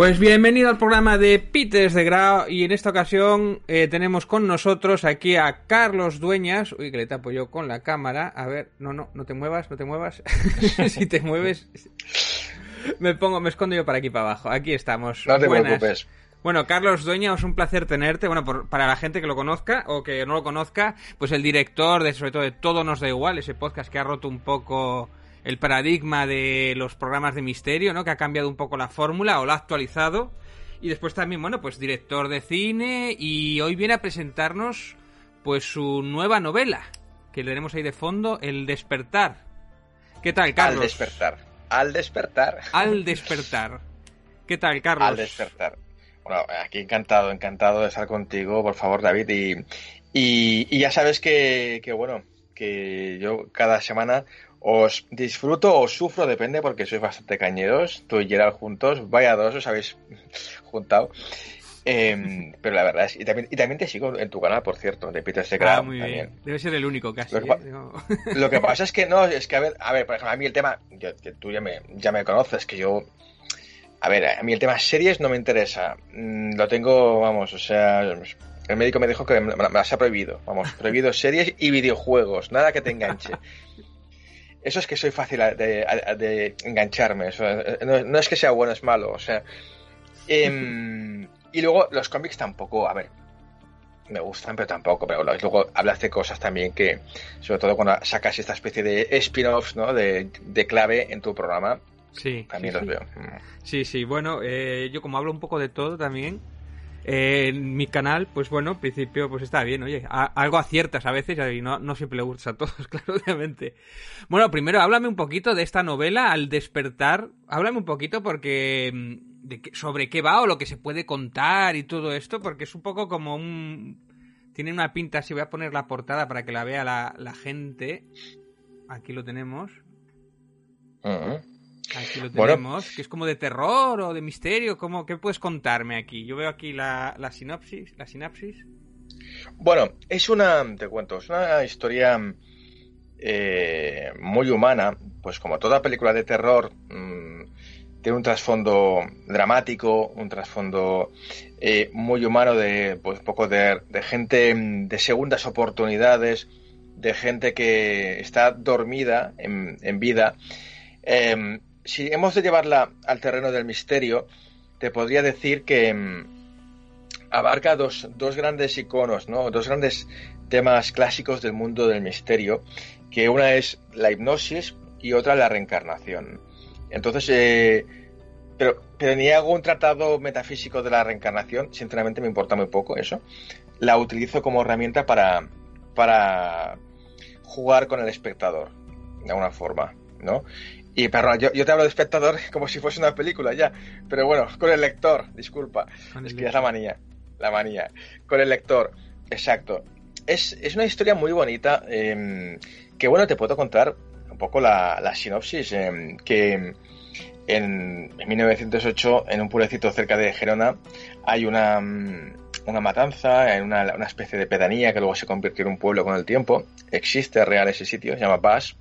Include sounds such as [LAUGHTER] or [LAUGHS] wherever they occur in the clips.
Pues bienvenido al programa de Peters de Grau y en esta ocasión eh, tenemos con nosotros aquí a Carlos Dueñas. Uy, que le tapo yo con la cámara. A ver, no, no, no te muevas, no te muevas. [LAUGHS] si te mueves, me pongo, me escondo yo para aquí para abajo. Aquí estamos. No te preocupes. Bueno, Carlos Dueña, es un placer tenerte. Bueno, para la gente que lo conozca o que no lo conozca, pues el director de, sobre todo, de Todo nos da igual, ese podcast que ha roto un poco el paradigma de los programas de misterio, ¿no? Que ha cambiado un poco la fórmula o la ha actualizado. Y después también, bueno, pues director de cine y hoy viene a presentarnos pues su nueva novela, que le veremos ahí de fondo, El despertar. ¿Qué tal, Carlos? Al despertar. Al despertar. Al despertar. ¿Qué tal, Carlos? Al despertar. Bueno, aquí encantado, encantado de estar contigo, por favor, David. Y, y, ya sabes que, que, bueno, que yo cada semana os disfruto o sufro, depende, porque sois bastante cañeros. Tú y Gerald juntos, vaya dos, os habéis [LAUGHS] juntado. Em, pero la verdad es, y también, y también te sigo en tu canal, por cierto, de Peter Secret. Ah, Debe ser el único casi. Lo que, ¿eh? [LAUGHS] lo que, [LAUGHS] pasa es que no, es que a ver, a ver, por ejemplo, a mí el tema, que tú ya me, ya me conoces, que yo, a ver, a mí el tema series no me interesa. Mm, lo tengo, vamos, o sea, el médico me dijo que me las ha prohibido, vamos, prohibido series y videojuegos, nada que te enganche. Eso es que soy fácil de, engancharme. Eso, eh, no, es que sea bueno, es malo. O sea. Em, y luego los cómics tampoco, a ver, me gustan, pero tampoco. Pero luego hablas de cosas también que, sobre todo cuando sacas esta especie de spin-offs, ¿no? De, clave en tu programa. Sí. También los veo. Sí, sí. Bueno, eh, yo como hablo un poco de todo también en mi canal, pues bueno, en principio pues está bien, oye, algo aciertas a veces y no, no siempre le gusta a todos, [LAUGHS] claro, obviamente. Bueno, primero háblame un poquito de esta novela, Al despertar, háblame un poquito porque mm, de sobre qué va o lo que se puede contar y todo esto, porque es un poco como un... Tiene una pinta, si voy a poner la portada para que la vea la, la gente. Aquí lo tenemos. Aquí lo tenemos, que es como de terror o de misterio. ¿cómo, ¿Qué puedes contarme aquí? Yo veo aquí la, sinopsis. La sinapsis. Bueno, es una, te cuento, es una historia eh, muy humana, pues como toda película de terror, mm, tiene un trasfondo dramático, un trasfondo eh, muy humano de, pues, poco de, gente de segundas oportunidades, de gente que está dormida en, vida. Em, si hemos de llevarla al terreno del misterio, te podría decir que mm, abarca dos, grandes iconos, ¿no? dos grandes temas clásicos del mundo del misterio, que una es la hipnosis y otra la reencarnación. Entonces, eh, pero, pero ni hago un tratado metafísico de la reencarnación, sinceramente me importa muy poco eso. La utilizo como herramienta para, para jugar con el espectador, de alguna forma, ¿no? Y perdón, yo, te hablo de espectador [LAUGHS] como si fuese una película ya. Pero bueno, con el lector, disculpa. es que ya es la manía. La manía. Con el lector, exacto. Es, una historia muy bonita. Em, que bueno, te puedo contar un poco la, sinopsis. Em, que en, 1908, en un pueblecito cerca de Gerona, hay una, mm, una matanza, en una, una, especie de pedanía que luego se convirtió en un pueblo con el tiempo. Existe real ese sitio, se llama Bas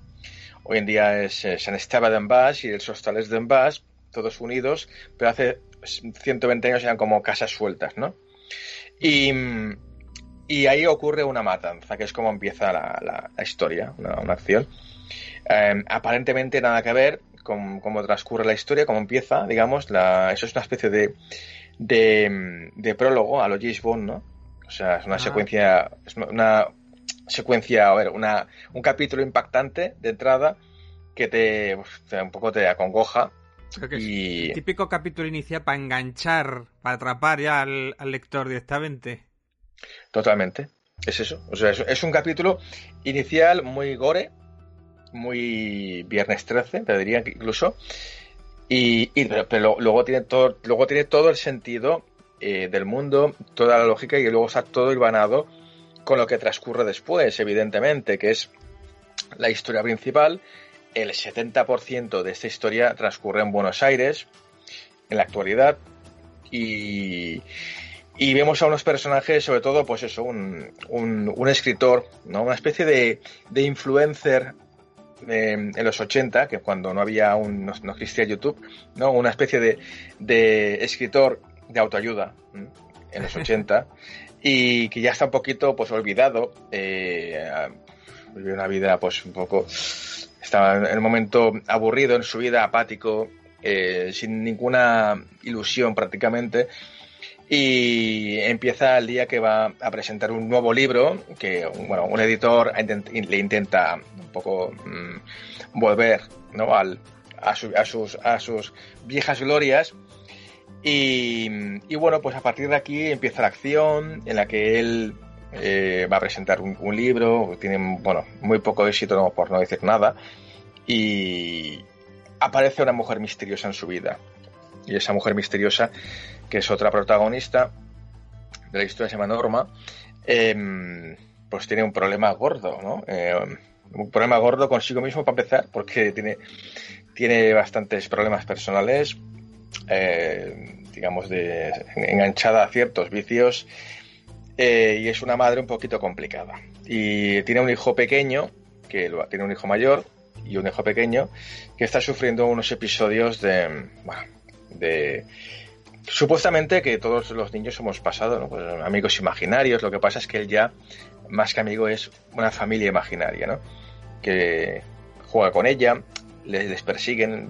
Hoy en día es eh, San Esteban de Envás y el Sostales de Envás, todos unidos, pero hace 120 años eran como casas sueltas, ¿no? Y, ahí ocurre una matanza, que es como empieza la, historia, una, acción. Em, aparentemente nada que ver con cómo transcurre la historia, cómo empieza, digamos, la, eso es una especie de, de, prólogo a lo James Bond, ¿no? O sea, es una ah. secuencia, es una, secuencia, a ver, una, un capítulo impactante de entrada que te, un poco te acongoja. y... típico capítulo inicial para enganchar, para atrapar ya al, lector directamente. Totalmente, es eso. O sea, es, un capítulo inicial muy gore, muy viernes 13, te diría que incluso. Y, pero, luego tiene todo, luego tiene todo el sentido eh, del mundo, toda la lógica y luego está todo hilvanado con lo que transcurre después, evidentemente, que es la historia principal. El 70% de esta historia transcurre en Buenos Aires, en la actualidad, y, vemos a unos personajes, sobre todo, pues eso, un, un, escritor, ¿no? Una especie de, de influencer en los 80, que cuando no había un, no, existía YouTube, ¿no? Una especie de, de escritor de autoayuda en los [LAUGHS] 80 y que ya está un poquito pues olvidado, eh, vive una vida pues un poco, estaba en un momento aburrido en su vida, apático, eh, sin ninguna ilusión prácticamente y empieza el día que va a presentar un nuevo libro que bueno un editor le intenta un poco mm, volver ¿no? Al, a, sus, a sus viejas glorias y, y, bueno pues a partir de aquí empieza la acción en la que él eh, va a presentar un, libro tiene bueno muy poco éxito por no decir nada y aparece una mujer misteriosa en su vida y esa mujer misteriosa que es otra protagonista de la historia, se llama Norma, em, pues tiene un problema gordo, ¿no? Em, un problema gordo consigo mismo para empezar, porque tiene, tiene bastantes problemas personales, eh, digamos, de enganchada a ciertos vicios, eh, y es una madre un poquito complicada. Y tiene un hijo pequeño, que tiene un hijo mayor y un hijo pequeño, que está sufriendo unos episodios de, bueno, Supuestamente que todos los niños hemos pasado. Pues amigos imaginarios, lo que pasa es que él ya, más que amigo, es una familia imaginaria, ¿no? Que juega con ella, les, persiguen,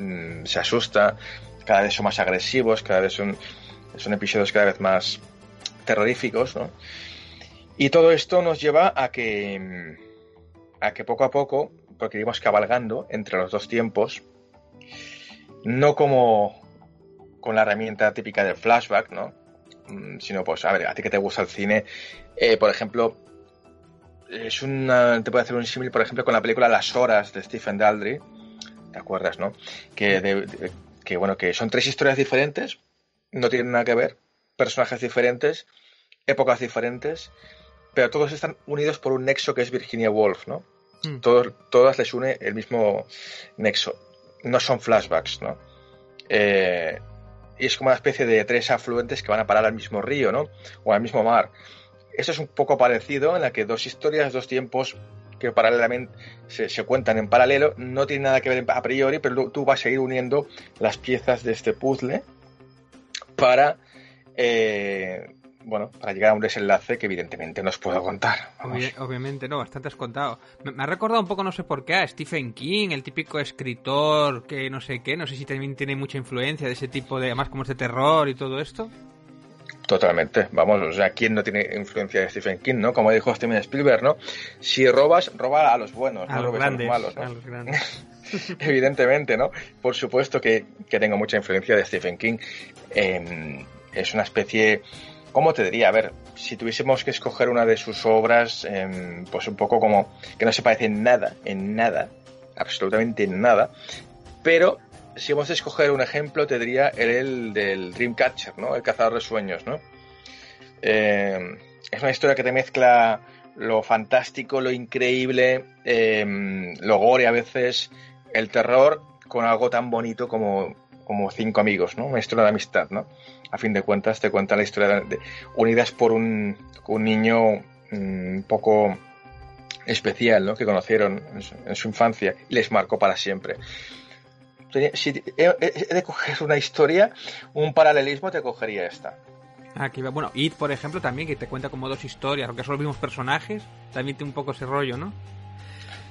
mm, se asusta, cada vez son más agresivos, cada vez son, son episodios cada vez más terroríficos, ¿no? Y todo esto nos lleva a que, a que poco a poco, porque íbamos cabalgando entre los dos tiempos, no como con la herramienta típica del flashback, ¿no? Mm, sino, pues, a ver, a ti que te gusta el cine, eh, por ejemplo, es una, te puede hacer un símil, por ejemplo, con la película Las Horas de Stephen Daldry, ¿te acuerdas, no? Que, que, bueno, que son tres historias diferentes, no tienen nada que ver, personajes diferentes, épocas diferentes, pero todos están unidos por un nexo que es Virginia Woolf, ¿no? Hmm. todas les une el mismo nexo. No son flashbacks, ¿no? Eh, y es como una especie de tres afluentes que van a parar al mismo río, ¿no? O al mismo mar. Eso es un poco parecido en la que dos historias, dos tiempos que paralelamente se, cuentan en paralelo, no tienen nada que ver a priori, pero tú vas a ir uniendo las piezas de este puzzle para eh, bueno, para llegar a un desenlace que evidentemente no os puedo contar. obviamente, no, bastante has contado. Me, ha recordado un poco, no sé por qué, a Stephen King, el típico escritor que no sé qué, no sé si también tiene mucha influencia de ese tipo de, además como es de terror y todo esto. Totalmente, vamos, o sea, ¿quién no tiene influencia de Stephen King, no? Como dijo Steven Spielberg, ¿no? Si robas, roba a los buenos, a no los grandes, a los malos, A los grandes. [LAUGHS] Evidentemente, ¿no? Por supuesto que, que, tengo mucha influencia de Stephen King. Eh, es una especie ¿Cómo te diría? A ver, si tuviésemos que escoger una de sus obras, em, pues un poco como que no se parece en nada, en nada, absolutamente en nada, pero si vamos a escoger un ejemplo, te diría el, del Dreamcatcher, ¿no? El cazador de sueños, ¿no? Em, es una historia que te mezcla lo fantástico, lo increíble, em, lo gore a veces, el terror, con algo tan bonito como, como cinco amigos, ¿no? Una historia de amistad, ¿no? a fin de cuentas te cuenta la historia de, unidas por un, un niño mm, un poco especial ¿no? que conocieron en su, infancia y les marcó para siempre. Si he, de coger una historia, un paralelismo, te cogería esta. Aquí va. Bueno, It, por ejemplo, también, que te cuenta como dos historias, aunque son los mismos personajes, también tiene un poco ese rollo, ¿no?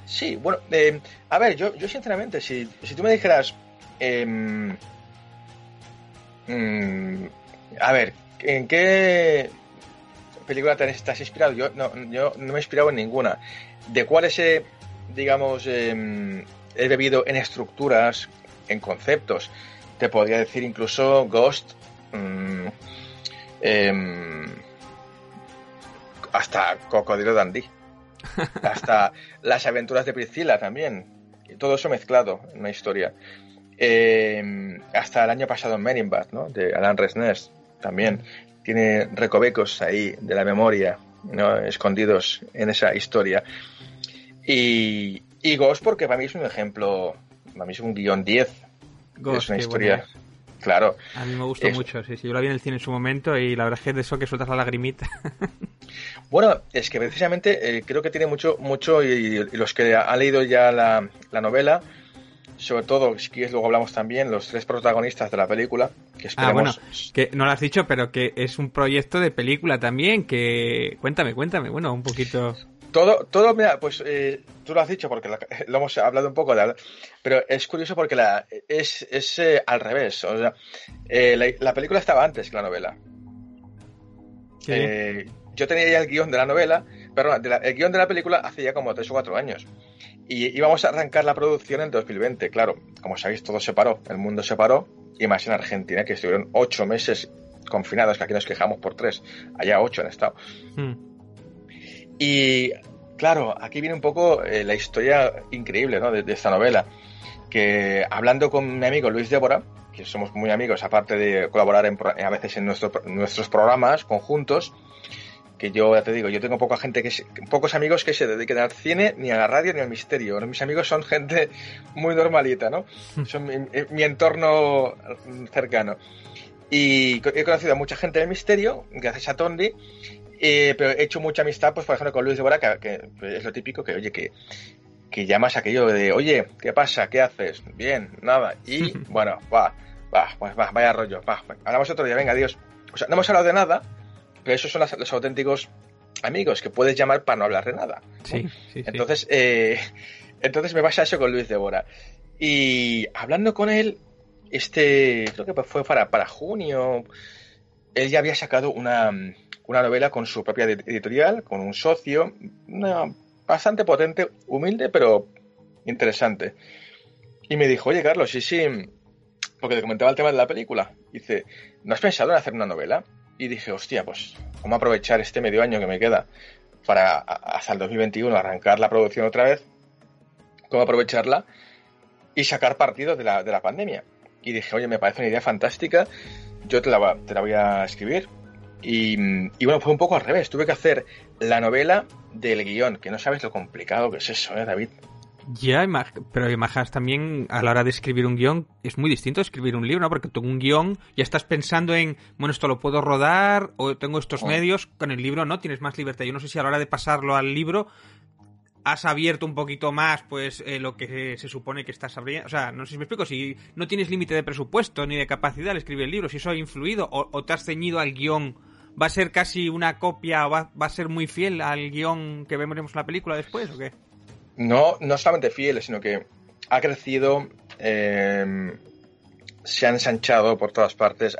Sí, bueno, eh, a ver, yo, yo sinceramente, si, si tú me dijeras, eh, Mm, a ver, ¿en qué película te estás inspirado? Yo no, yo no me he inspirado en ninguna. ¿De cuáles he, digamos, em, he bebido en estructuras, en conceptos? Te podría decir incluso Ghost, mm, em, hasta Cocodrilo Dandy, [LAUGHS] hasta las aventuras de Priscila también. Todo eso mezclado en una historia. Eh, hasta el año pasado en Men ¿no? De Alan Resners también. Tiene recovecos ahí de la memoria, ¿no? Escondidos en esa historia. Y, y Ghost porque para mí es un ejemplo, para mí es un guion 10. es una historia Claro. A mí me gustó mucho, sí, sí. Yo la vi en el cine en su momento y la verdad es que de eso que sueltas la lagrimita. [LAUGHS] bueno, es que precisamente eh, creo que tiene mucho, mucho y, los que han leído ya la, novela, sobre todo, si quieres luego hablamos también, los tres protagonistas de la película, que esperemos... Ah, bueno, que no lo has dicho, pero que es un proyecto de película también, que... Cuéntame, cuéntame, bueno, un poquito... Todo, todo, mira, pues eh, tú lo has dicho porque lo [LAUGHS] hemos hablado un poco, de, pero es curioso porque la, es, es eh, al revés. O sea, eh, la, película estaba antes que la novela. yo tenía ya el guion de la novela, perdón, el guion de la película hace ya como tres o cuatro años. Y íbamos a arrancar la producción en 2020, claro. Como sabéis, todo se paró, el mundo se paró, y más en Argentina, que estuvieron ocho meses confinados, que aquí nos quejamos por tres, allá ocho han estado. Hmm. Y claro, aquí viene un poco eh, la historia increíble de, esta novela. Que hablando con mi amigo Luis Débora, que somos muy amigos, aparte de colaborar a veces en nuestros programas conjuntos, que yo ya te digo, yo tengo poca gente que pocos amigos que se dediquen al cine, ni a la radio, ni al misterio. Mis amigos son gente muy normalita, ¿no? Son mi, entorno cercano. Y he conocido a mucha gente del misterio, gracias a Tondi, eh, pero he hecho mucha amistad, pues por ejemplo, con Luis de Bora, que, es lo típico, que oye, que, que llamas aquello de, oye, ¿qué pasa? ¿Qué haces? Bien, nada. Y [LAUGHS] bueno, va, va, pues va, vaya rollo, va, hablamos otro día, venga, adiós. O sea, no hemos hablado de nada, pero esos son los, auténticos amigos que puedes llamar para no hablar de nada. Sí, sí, [LAUGHS] Entonces, Eh, [LAUGHS] entonces me pasa eso con Luis de Bora. Y hablando con él, este, creo que fue para, para junio, él ya había sacado una, una novela con su propia editorial, con un socio, bastante potente, humilde, pero interesante. Y me dijo, oye Carlos, sí, sí, porque te comentaba el tema de la película. Dice, ¿no has pensado en hacer una novela? Y dije, hostia, pues, ¿cómo aprovechar este medio año que me queda para hasta el 2021 arrancar la producción otra vez? ¿Cómo aprovecharla y sacar partido de la, de la pandemia? Y dije, oye, me parece una idea fantástica, yo te la, te la voy a escribir, y, bueno, fue un poco al revés. Tuve que hacer la novela del guion, que no sabes lo complicado que es eso, ¿eh, David? Ya, pero imaginas también a la hora de escribir un guion es muy distinto escribir un libro, ¿no? Porque tú un guion ya estás pensando en, bueno, esto lo puedo rodar o tengo estos oh. medios. Con el libro no, tienes más libertad. Yo no sé si a la hora de pasarlo al libro has abierto un poquito más pues eh, lo que se supone que estás abriendo. O sea, no sé si me explico, si no tienes límite de presupuesto ni de capacidad al escribir el libro, si eso ha influido o, o te has ceñido al guion ¿Va a ser casi una copia o va, a ser muy fiel al guion que veremos en la película después o qué? No, no solamente fiel, sino que ha crecido, em, se ha ensanchado por todas partes.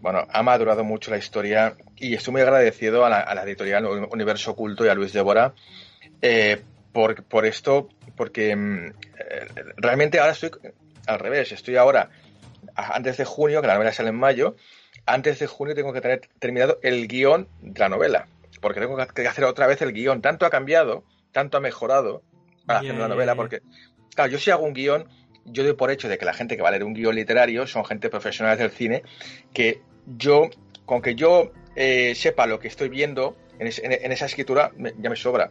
Bueno, ha madurado mucho la historia y estoy muy agradecido a la, editorial Universo Oculto y a Luis Débora eh, por, por, esto, porque em, realmente ahora estoy al revés, estoy ahora antes de junio, que la novela sale en mayo, antes de junio tengo que tener terminado el guion de la novela. Porque tengo que hacer otra vez el guion. Tanto ha cambiado, tanto ha mejorado para hacer una novela. Porque, claro, yo si hago un guion, yo doy por hecho de que la gente que va a leer un guion literario son gente profesional del cine, que yo, con que yo eh, sepa lo que estoy viendo en, esa escritura, ya me sobra.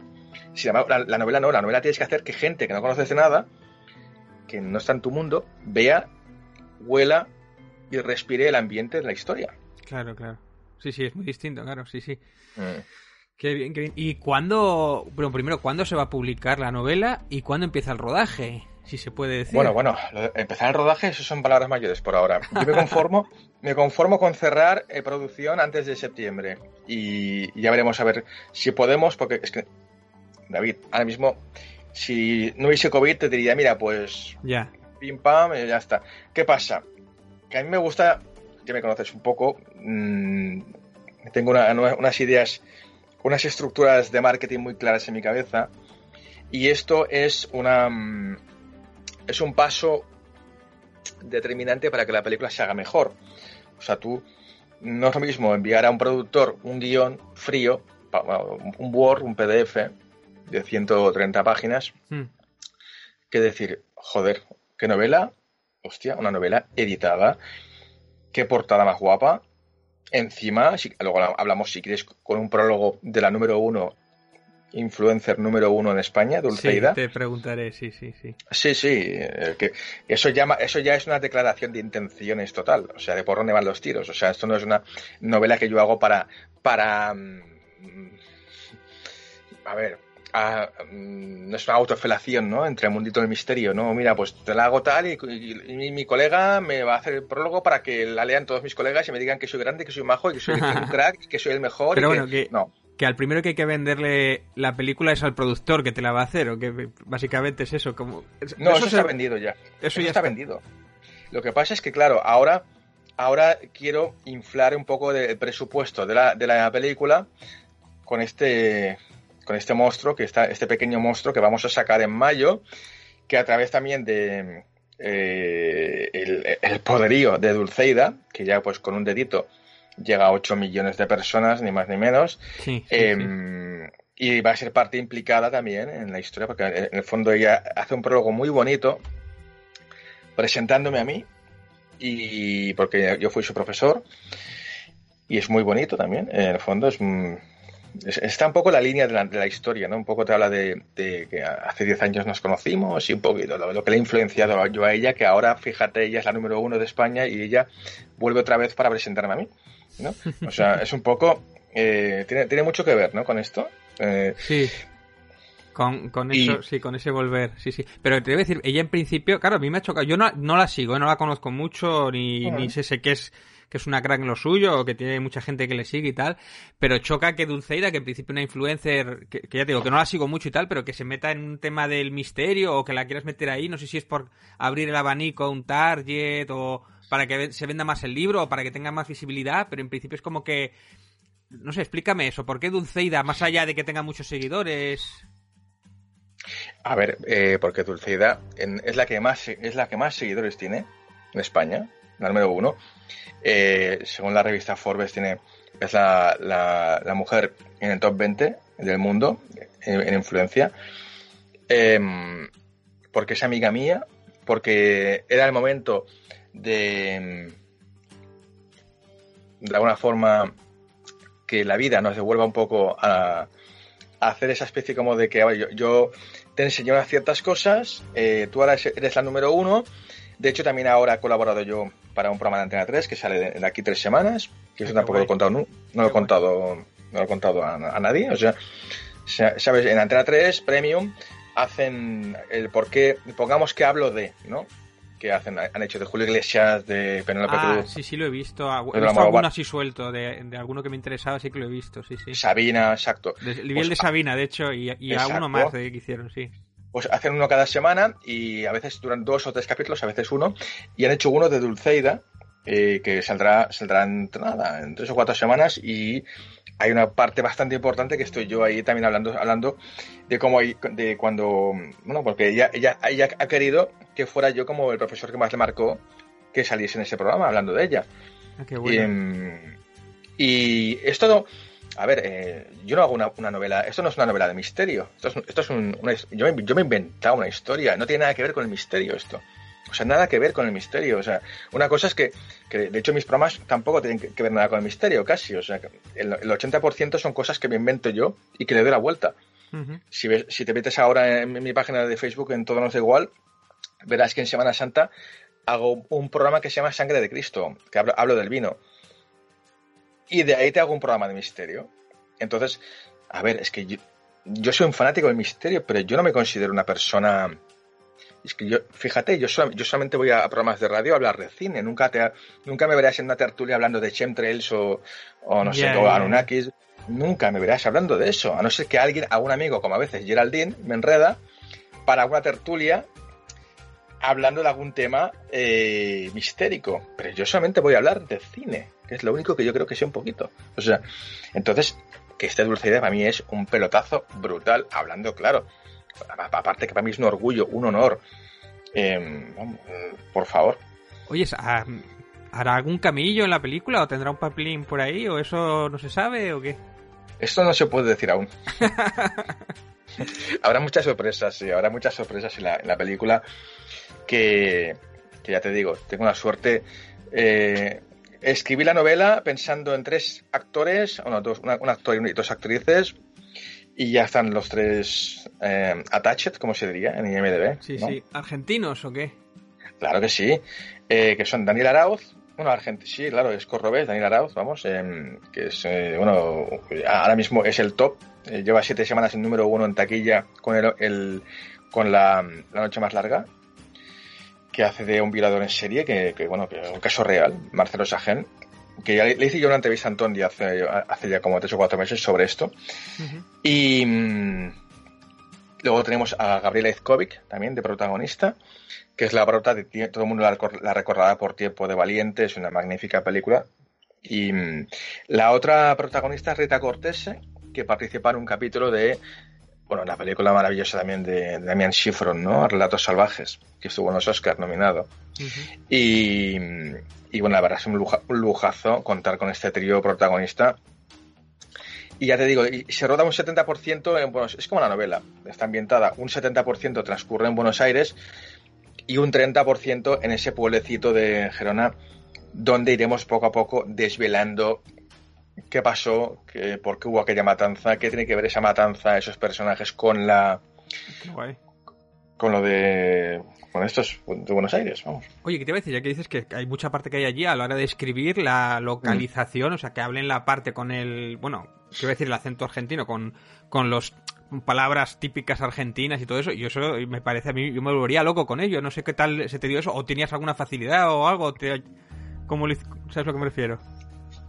Si la, la, novela no, la novela tienes que hacer que gente que no conoces de nada, que no está en tu mundo, vea, huela y respire el ambiente de la historia. Claro, claro. Sí, sí, es muy distinto, claro, sí, sí. Mm. Qué bien, qué bien. ¿Y cuándo, bueno, primero, cuándo se va a publicar la novela y cuándo empieza el rodaje? Si se puede decir. Bueno, bueno, empezar el rodaje, eso son palabras mayores por ahora. Yo me conformo, [LAUGHS] me conformo con cerrar eh, producción antes de septiembre. Y ya veremos a ver si podemos, porque es que, David, ahora mismo, si no hubiese COVID, te diría, mira, pues. Ya. Pim pam, ya está. ¿Qué pasa? Que a mí me gusta, ya me conoces un poco, mm, tengo unas ideas, unas estructuras de marketing muy claras en mi cabeza y esto es una mm, es un paso determinante para que la película se haga mejor. O sea, tú no es lo mismo enviar a un productor un guion frío, un Word, un PDF de 130 páginas, hmm. que decir, joder, qué novela, hostia, una novela editada. Qué portada más guapa. Encima, si, luego hablamos, si quieres, con un prólogo de la número uno influencer número uno en España, Dulceida. Sí, te preguntaré, sí, sí, sí. Sí, sí, eh, que eso, llama, eso ya es una declaración de intenciones total, o sea, de por dónde van los tiros. O sea, esto no es una novela que yo hago para, para, mm, a ver, mm, no es una autofelación, ¿no? Entre el mundito del misterio, ¿no? Mira, pues te la hago tal y, mi colega me va a hacer el prólogo para que la lean todos mis colegas y me digan que soy grande, que soy majo, y que soy [LAUGHS] un crack, y que soy el mejor. Pero y bueno, que, no que al primero que hay que venderle la película es al productor que te la va a hacer, o que básicamente es eso. Como... No, eso, está vendido ya. Eso, ya está, vendido. Lo que pasa es que, claro, ahora, ahora quiero inflar un poco el presupuesto de la, de la película con este, con este monstruo, que está, este pequeño monstruo que vamos a sacar en mayo, que a través también de eh, el, el poderío de Dulceida, que ya pues con un dedito llega a 8 millones de personas, ni más ni menos. Em, y va a ser parte implicada también en la historia, porque en el fondo ella hace un prólogo muy bonito presentándome a mí, y porque yo fui su profesor, y es muy bonito también. En el fondo es, está un poco la línea de la, historia, ¿no? Un poco te habla de, que hace 10 años nos conocimos y un poquito lo, lo, que le ha influenciado yo a ella, que ahora, fíjate, ella es la número uno de España y ella vuelve otra vez para presentarme a mí. ¿no? O sea, [LAUGHS] es un poco... Eh, tiene, tiene mucho que ver, ¿no? Con esto. Eh, sí. Con, con eso, sí, con ese volver, sí, sí. Pero te voy a decir, ella en principio, claro, a mí me ha chocado. Yo no, no la sigo, ¿eh? no la conozco mucho, ni, ni sé, sé que es que es una crack en lo suyo, o que tiene mucha gente que le sigue y tal, pero choca que Dulceida, que en principio una influencer, que, ya te digo, que no la sigo mucho y tal, pero que se meta en un tema del misterio, o que la quieras meter ahí, no sé si es por abrir el abanico a un target, o, para que se venda más el libro o para que tenga más visibilidad, pero en principio es como que... No sé, explícame eso. ¿Por qué Dulceida, más allá de que tenga muchos seguidores? A ver, eh, porque Dulceida es la que más es la que más seguidores tiene en España, número uno. Eh, según la revista Forbes tiene es la, la, mujer en el top 20 del mundo en, influencia. Em, porque es amiga mía, porque era el momento de, de alguna forma, que la vida nos devuelva un poco a, hacer esa especie como de que yo, yo te enseño ciertas cosas, eh, tú ahora eres la número uno. De hecho, también ahora he colaborado yo para un programa de Antena 3 que sale de aquí tres semanas, que eso tampoco lo he contado, no, no lo he contado, no lo he contado a, a, nadie. O sea, sabes, en Antena 3 Premium hacen el por qué, pongamos que hablo de, ¿no? que hacen, han hecho de Julio Iglesias, de Penélope ah, Sí, sí, lo he visto. He visto alguno así suelto, de, alguno que me interesaba, sí que lo he visto, sí, sí. Sabina, exacto. el nivel pues de Sabina, de hecho, y, y a uno más de que hicieron, sí. Pues hacen uno cada semana y a veces duran dos o tres capítulos, a veces uno, y han hecho uno de Dulceida, eh, que saldrá, saldrá en, nada, en tres o cuatro semanas y hay una parte bastante importante que estoy yo ahí también hablando, hablando de cómo de cuando, bueno, porque ella, ella, ella ha querido que fuera yo como el profesor que más le marcó que saliese en ese programa hablando de ella. Ah, qué bueno. y, y, esto, a ver, eh, yo no hago una, una, novela, esto no es una novela de misterio, esto es, esto es un, una, yo, me, yo me he inventado una historia, no tiene nada que ver con el misterio esto. O sea, nada que ver con el misterio. O sea, una cosa es que, que de hecho mis programas tampoco tienen que, ver nada con el misterio, casi. O sea, el, el 80% son cosas que me invento yo y que le doy la vuelta. si, ves, si te metes ahora en mi página de Facebook en Todo Nos Da Igual, verás que en Semana Santa hago un programa que se llama Sangre de Cristo, que hablo, hablo del vino. Y de ahí te hago un programa de misterio. Entonces, a ver, es que yo, yo soy un fanático del misterio, pero yo no me considero una persona es que yo, fíjate, yo, yo solamente voy a programas de radio a hablar de cine. Nunca, te, nunca me verás en una tertulia hablando de chemtrails o, o no sé, o Anunnakis. Nunca me verás hablando de eso. A no ser que alguien, algún amigo, como a veces Geraldine, me enreda para una tertulia hablando de algún tema eh, mistérico. Pero yo solamente voy a hablar de cine, que es lo único que yo creo que sé un poquito. O sea, entonces, que este dulce idea para mí es un pelotazo brutal, hablando claro aparte que para mí es un orgullo, un honor. Eh, por favor. Oye, ¿hará algún camillo en la película o tendrá un papelín por ahí o eso no se sabe o qué? Esto no se puede decir aún. [LAUGHS] habrá muchas sorpresas, sí, habrá muchas sorpresas en la, película que, que, ya te digo, tengo una suerte. Eh, escribí la novela pensando en tres actores, dos, un actor y dos actrices, Y ya están los tres eh, attached, como se diría en IMDB. Sí, sí. ¿Argentinos o qué? Claro que sí. Eh, que son Daniel Arauz, bueno, Argentina, sí, claro, es Corrobés, Daniel Arauz, vamos, em, que es, eh, bueno, ahora mismo es el top. Eh, lleva siete semanas en número uno en taquilla con el, con la, noche más larga, que hace de un violador en serie, que, bueno, que es un caso real, Marcelo Sajen, que ya le, hice yo una entrevista a Antón hace, hace ya como tres o cuatro meses sobre esto. Y mm, luego tenemos a Gabriela Izkovic, también de protagonista, que es la brota de todo el mundo la, la recordará por Tiempo de Valiente, es una magnífica película. Y mm, la otra protagonista es Rita Cortese, que participa en un capítulo de, bueno, la película maravillosa también de, Damian Schifron, ¿no? Relatos Salvajes, que estuvo en los Oscars nominado. y, y, bueno, la verdad es un, lujazo contar con este trío protagonista. Y ya te digo, y se roda un 70% en Buenos es como la novela, está ambientada, un 70% transcurre en Buenos Aires y un 30% en ese pueblecito de Gerona, donde iremos poco a poco desvelando qué pasó, qué, por qué hubo aquella matanza, qué tiene que ver esa matanza, esos personajes con la... Con lo de... Con estos de Buenos Aires, vamos. Oye, ¿qué te voy a decir? Ya que dices que hay mucha parte que hay allí a la hora de escribir la localización, o sea, que hablen la parte con el... Bueno, quiero decir el acento argentino, con, con los palabras típicas argentinas y todo eso, y eso me parece a mí, yo me volvería loco con ello, no sé qué tal se te dio eso, o tenías alguna facilidad o algo, te, ¿cómo ¿sabes a lo que me refiero?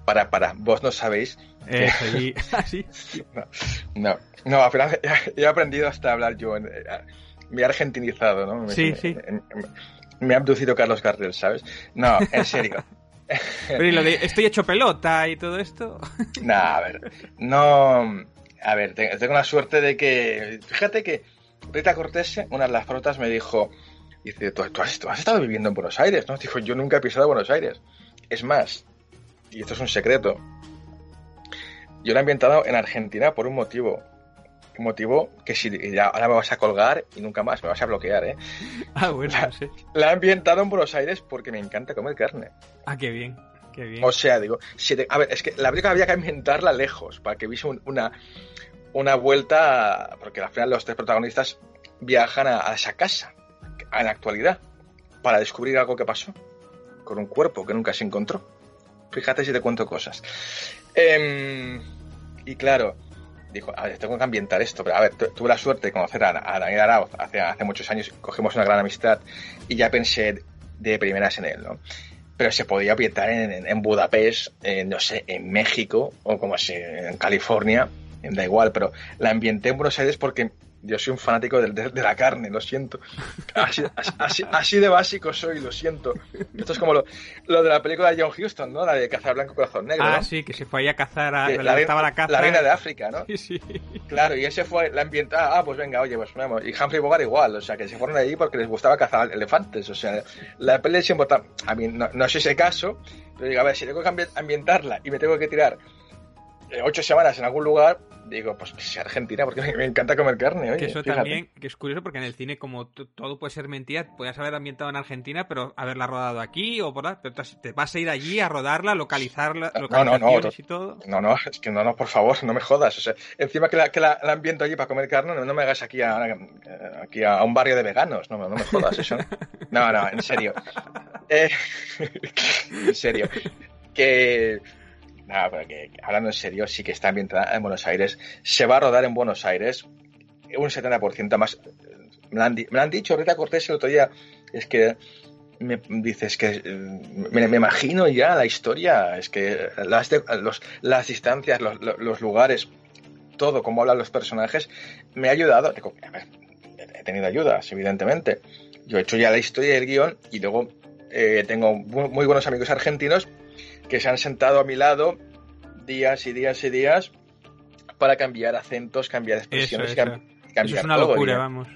Para, para, vos no sabéis. Eh, [LAUGHS] [LAUGHS] sí. No, no, no [LAUGHS] he aprendido hasta hablar yo, en, eh, me he argentinizado, ¿no? sí, sí. me ha abducido Carlos Gardel, ¿sabes? No, en serio. Pero ¿y lo de estoy hecho pelota y todo esto? No, a ver, no a ver, tengo la suerte de que. Fíjate que Rita Cortés, una de las frotas, me dijo: Dice, ¿tú, has, estado viviendo en Buenos Aires, ¿no? Dijo, yo nunca he pisado Buenos Aires. Es más, y esto es un secreto, yo la he ambientado en Argentina por un motivo. Un motivo que si ya ahora me vas a colgar y nunca más, me vas a bloquear, ¿eh? [LAUGHS] Ah, bueno, sí. La he ambientado en Buenos Aires porque me encanta comer carne. Ah, qué bien. Qué bien. O sea, digo, a ver, es que la película había que ambientarla lejos para que viese una, una vuelta, porque al final los tres protagonistas viajan a, esa casa, en la actualidad, para descubrir algo que pasó con un cuerpo que nunca se encontró. Fíjate si te cuento cosas. Em, y claro, dijo, a ver, tengo que ambientar esto, pero a ver, tuve la suerte de conocer a, Daniel Arauz hace, hace muchos años, cogimos una gran amistad y ya pensé de primeras en él, ¿no? Pero se podía ambientar en, en Budapest, no sé, en México o como si en California, da igual, pero la ambienté en Buenos Aires porque yo soy un fanático de, la carne, lo siento. Así, de básico soy, lo siento. Esto es como lo, de la película de John Huston, ¿no? La de Cazar Blanco Corazón Negro. Ah, sí, que se fue ahí a cazar a. La, estaba la, caza. la reina de África, ¿no? Sí, sí. Claro, y ese fue la ambientada. Ah, pues venga, oye, pues vamos. Y Humphrey Bogart igual, o sea, que se fueron allí porque les gustaba cazar elefantes. O sea, la peli es importante. A mí no, no es ese caso, pero digo, a ver, si tengo que ambientarla y me tengo que tirar ocho semanas en algún lugar, digo, pues sea Argentina, porque me encanta comer carne. Oye, que eso también, que es curioso, porque en el cine, como todo puede ser mentira, puedes haber ambientado en Argentina, pero haberla rodado aquí o por ahí, pero te vas a ir allí a rodarla, localizarla, no, no, no, y todo. No, no, es que no, no, por favor, no me jodas. O sea, encima que la, que la, ambiento allí para comer carne, no, me hagas aquí a, aquí a un barrio de veganos, no, no me jodas eso. No, no, en serio. [LAUGHS] Eh, [LAUGHS] en serio. Que nada, pero que, hablando en serio, sí que está ambientada en Buenos Aires. Se va a rodar en Buenos Aires un 70% más. Me lo, han, dicho, Rita Cortés el otro día, es que me dices que me, imagino ya la historia, es que las, las distancias, los, lugares, todo, cómo hablan los personajes, me ha ayudado. he tenido ayudas, evidentemente. Yo he hecho ya la historia del guion y luego eh, tengo muy buenos amigos argentinos que se han sentado a mi lado días y días y días para cambiar acentos, cambiar expresiones, eso, eso. es una locura, vamos.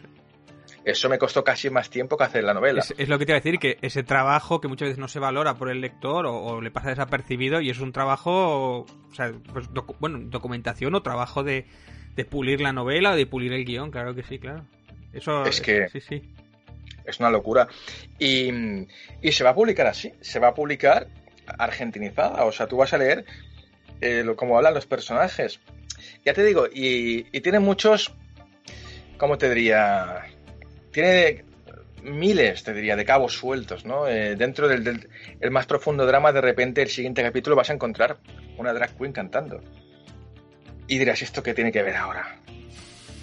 Eso me costó casi más tiempo que hacer la novela. Es, lo que te iba a decir, que ese trabajo que muchas veces no se valora por el lector o, le pasa desapercibido y es un trabajo, o sea, pues, bueno, documentación o trabajo de, pulir la novela o de pulir el guion, claro que sí, claro. Eso es que sí, sí. Es una locura. Y, y se va a publicar así, se va a publicar argentinizada. O sea, tú vas a leer eh, lo, hablan los personajes. ya te digo, y, tiene muchos, ¿cómo te diría? Tiene miles, te diría, de cabos sueltos, ¿no? Eh, dentro del, más profundo drama, de repente, el siguiente capítulo vas a encontrar una drag queen cantando. Y dirás, ¿esto qué tiene que ver ahora?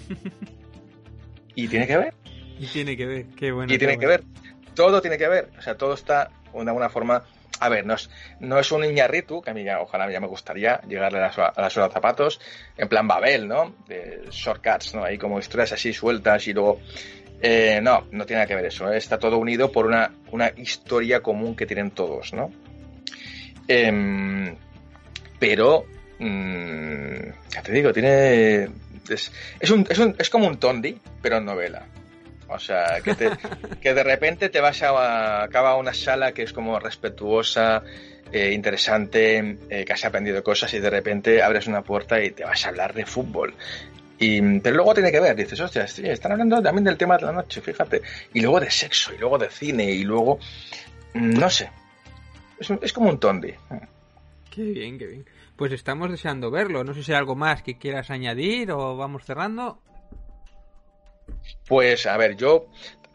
[LAUGHS] y tiene que ver. Y tiene que ver, qué bueno. Y tiene que ver. Todo tiene que ver. O sea, todo está de alguna forma a ver, no es, no es un Iñarritu, que a mí ya, ojalá ya me gustaría llegarle a, a las horas zapatos, en plan Babel, ¿no? De shortcuts, ¿no? Ahí como historias así sueltas y luego... Eh, no, no tiene nada que ver eso. ¿eh? Está todo unido por una, una historia común que tienen todos, ¿no? Em, pero, mm, ya te digo, tiene... Es, es, un, es, un, es como un tondi, pero en novela. O sea, que, que de repente te vas a, acaba una sala que es como respetuosa, eh, interesante, eh, que has aprendido cosas y de repente abres una puerta y te vas a hablar de fútbol. Y, pero luego tiene que ver, dices, hostia, sí, están hablando también del tema de la noche, fíjate. Y luego de sexo, y luego de cine, y luego, mm, no sé. Es, es como un tondi. Qué bien, qué bien. Pues estamos deseando verlo. No sé si hay algo más que quieras añadir o vamos cerrando. Pues, a ver, yo,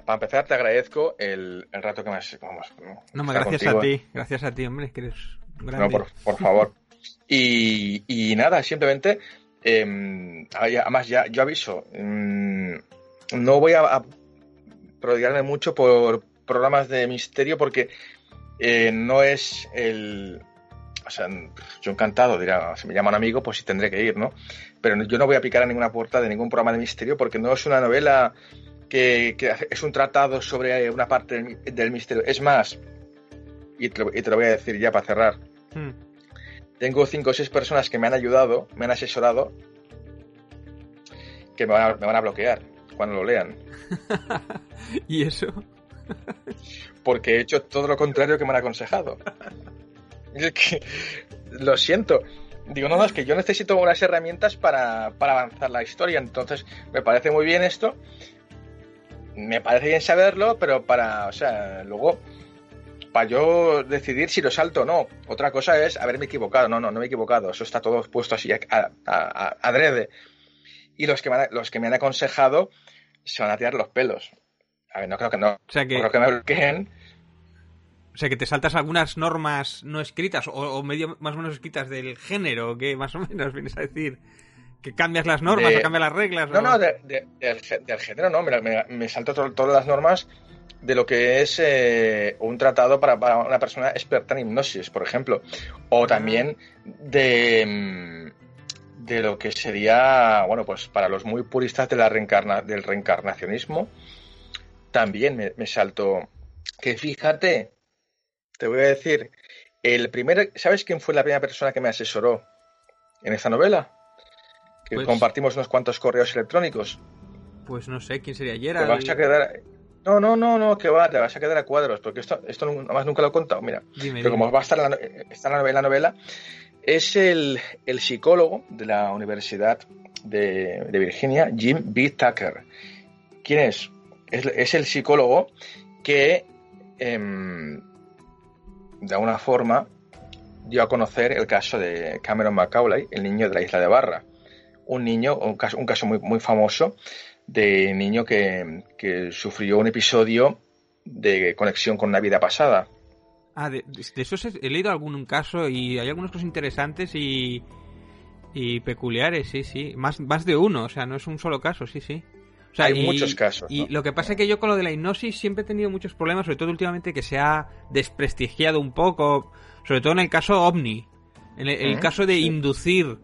para empezar, te agradezco el, rato que me has... Vamos, no, gracias a ti, gracias a ti, hombre, que eres grande. No, por, favor. y, nada, simplemente, em, además ya yo aviso, mm, no voy a, prodigarme mucho por programas de misterio porque eh, no es el... O sea, yo encantado, dirá, si me llama un amigo, pues sí tendré que ir, ¿no? pero yo no voy a picar a ninguna puerta de ningún programa de misterio porque no es una novela que, es un tratado sobre una parte del, misterio. Es más, y te, lo, voy a decir ya para cerrar, hmm. tengo cinco o seis personas que me han ayudado, me han asesorado, que me van a, me van a bloquear cuando lo lean. [LAUGHS] ¿Y eso? porque he hecho todo lo contrario que me han aconsejado. [LAUGHS] [LAUGHS] lo siento, digo, no, no, es que yo necesito unas herramientas para, avanzar la historia, entonces me parece muy bien esto, me parece bien saberlo, pero para, o sea, luego, para yo decidir si lo salto o no. Otra cosa es haberme equivocado, no, no, no me he equivocado, eso está todo puesto así a, adrede. Y los que, me han, los que me han aconsejado se van a tirar los pelos. A ver, no creo que no. O sea que... Creo que me bloqueen o sea, que te saltas algunas normas no escritas o, medio más o menos escritas del género, que más o menos vienes a decir. Que cambias las normas o cambias las reglas. No, no, del, género no. Me, salto todas las normas de lo que es eh, un tratado para, una persona experta en hipnosis, por ejemplo. O también de, mm, de lo que sería, bueno, pues para los muy puristas de la reencarna, del reencarnacionismo, también me, me salto. Que fíjate, te voy a decir, el primer, ¿sabes quién fue la primera persona que me asesoró en esta novela? Que pues compartimos unos cuantos correos electrónicos. Pues no sé, ¿quién sería Gerald? Te vas a quedar... No, no, no, no, que va, te vas a quedar a cuadros, porque esto, esto más nunca lo he contado. Mira, pero como va a estar en la, está en la novela, novela, es el, psicólogo de la Universidad de, Virginia, Jim B. Tucker. ¿Quién es? Es, el psicólogo que em, de alguna forma, dio a conocer el caso de Cameron Macaulay, el niño de la isla de Barra. Un niño, un caso, un caso muy, muy famoso de niño que, sufrió un episodio de conexión con una vida pasada. Ah, de, eso he leído algún caso y hay algunos cosas interesantes y, y peculiares, sí, sí. Más, más de uno, o sea, no es un solo caso, sí, sí. Hay muchos casos. Y lo que pasa es que yo con lo de la hipnosis siempre he tenido muchos problemas, sobre todo últimamente que se ha desprestigiado un poco, sobre todo en el caso OVNI. En el, caso de inducir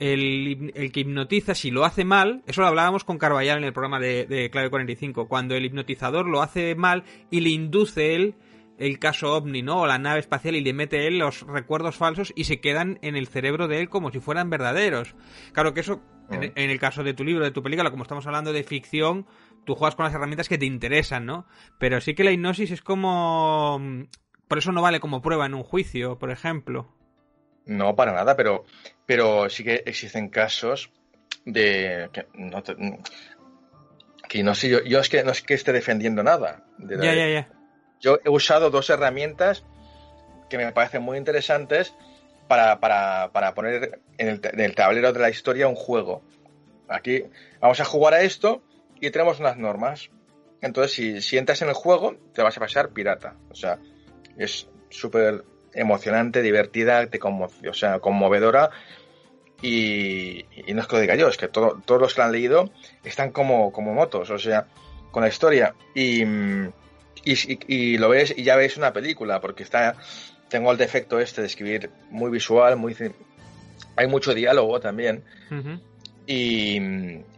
el, que hipnotiza, si lo hace mal, eso lo hablábamos con Carballal en el programa de, de Clave 45, cuando el hipnotizador lo hace mal y le induce él el caso ovni, ¿no? O la nave espacial y le mete él los recuerdos falsos y se quedan en el cerebro de él como si fueran verdaderos. Claro que eso, en, el caso de tu libro, de tu película, como estamos hablando de ficción, tú juegas con las herramientas que te interesan, ¿no? Pero sí que la hipnosis es como... Por eso no vale como prueba en un juicio, por ejemplo. No, para nada, pero, pero sí que existen casos de... Que no, que no sé, yo, yo es que no es que esté defendiendo nada. De ya, ya, ya yo he usado dos herramientas que me parecen muy interesantes para, poner en el, tablero de la historia un juego. Aquí vamos a jugar a esto y tenemos unas normas. Entonces, si, si entras en el juego, te vas a pasar pirata. O sea, es súper emocionante, divertida, te o sea, conmovedora. Y, no es que lo diga yo, es que todos los que la han leído están como, como motos, o sea, con la historia. Y, y, lo ves y ya ves una película, porque está tengo el defecto este de escribir muy visual, muy hay mucho diálogo también. y,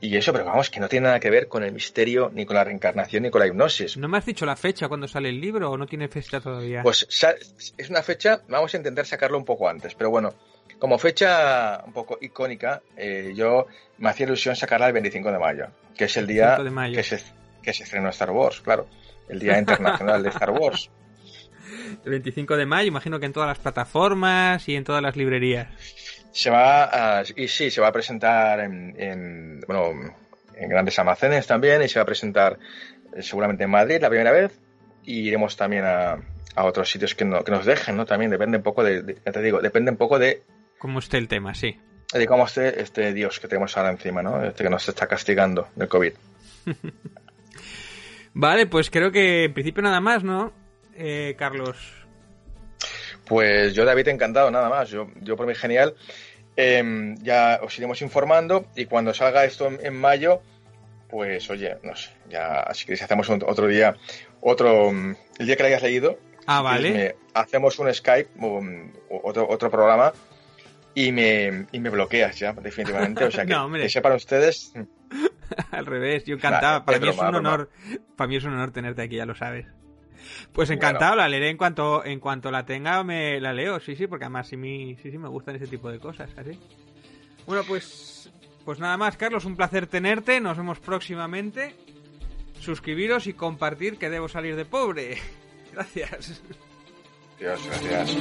y, eso, pero vamos, que no tiene nada que ver con el misterio, ni con la reencarnación, ni con la hipnosis. ¿No me has dicho la fecha cuando sale el libro o no tiene fecha todavía? Pues es una fecha, vamos a intentar sacarlo un poco antes, pero bueno, como fecha un poco icónica, eh, yo me hacía ilusión sacarla el 25 de mayo, que es el día que se, que se estrenó Star Wars, claro, el Día Internacional de Star Wars. [LAUGHS] El 25 de mayo, imagino que en todas las plataformas y en todas las librerías. Se va a, y sí, se va a presentar en, bueno, en grandes almacenes también y se va a presentar eh, seguramente en Madrid la primera vez y iremos también a, a otros sitios que, no, que nos dejen, ¿no? También depende un poco de, te digo, depende un poco de... Cómo esté el tema, sí. De cómo esté este Dios que tenemos ahora encima, ¿no? Este que nos está castigando, el COVID. [LAUGHS] vale, pues creo que en principio nada más, ¿no? Eh, Carlos? Pues yo, David, encantado, nada más. Yo, yo por mí, genial. Em, ya os iremos informando y cuando salga esto en, mayo, pues oye, no sé, ya si queréis hacemos otro día, otro, el día que lo hayas leído. Ah, vale. hacemos un Skype, otro, otro programa y me, y me bloqueas ya, definitivamente. O sea, [LAUGHS] que, que sepan ustedes. [LAUGHS] Al revés, yo encantaba. para mí es un honor, para mí es un honor tenerte aquí, ya lo sabes. Pues encantado, la leeré en cuanto en cuanto la tenga, me la leo, sí, sí, porque además sí, sí, sí me gustan ese tipo de cosas, así. Bueno, pues pues nada más, Carlos, un placer tenerte, nos vemos próximamente. Suscribiros y compartir que debo salir de pobre. [LAUGHS] Gracias. Dios, gracias.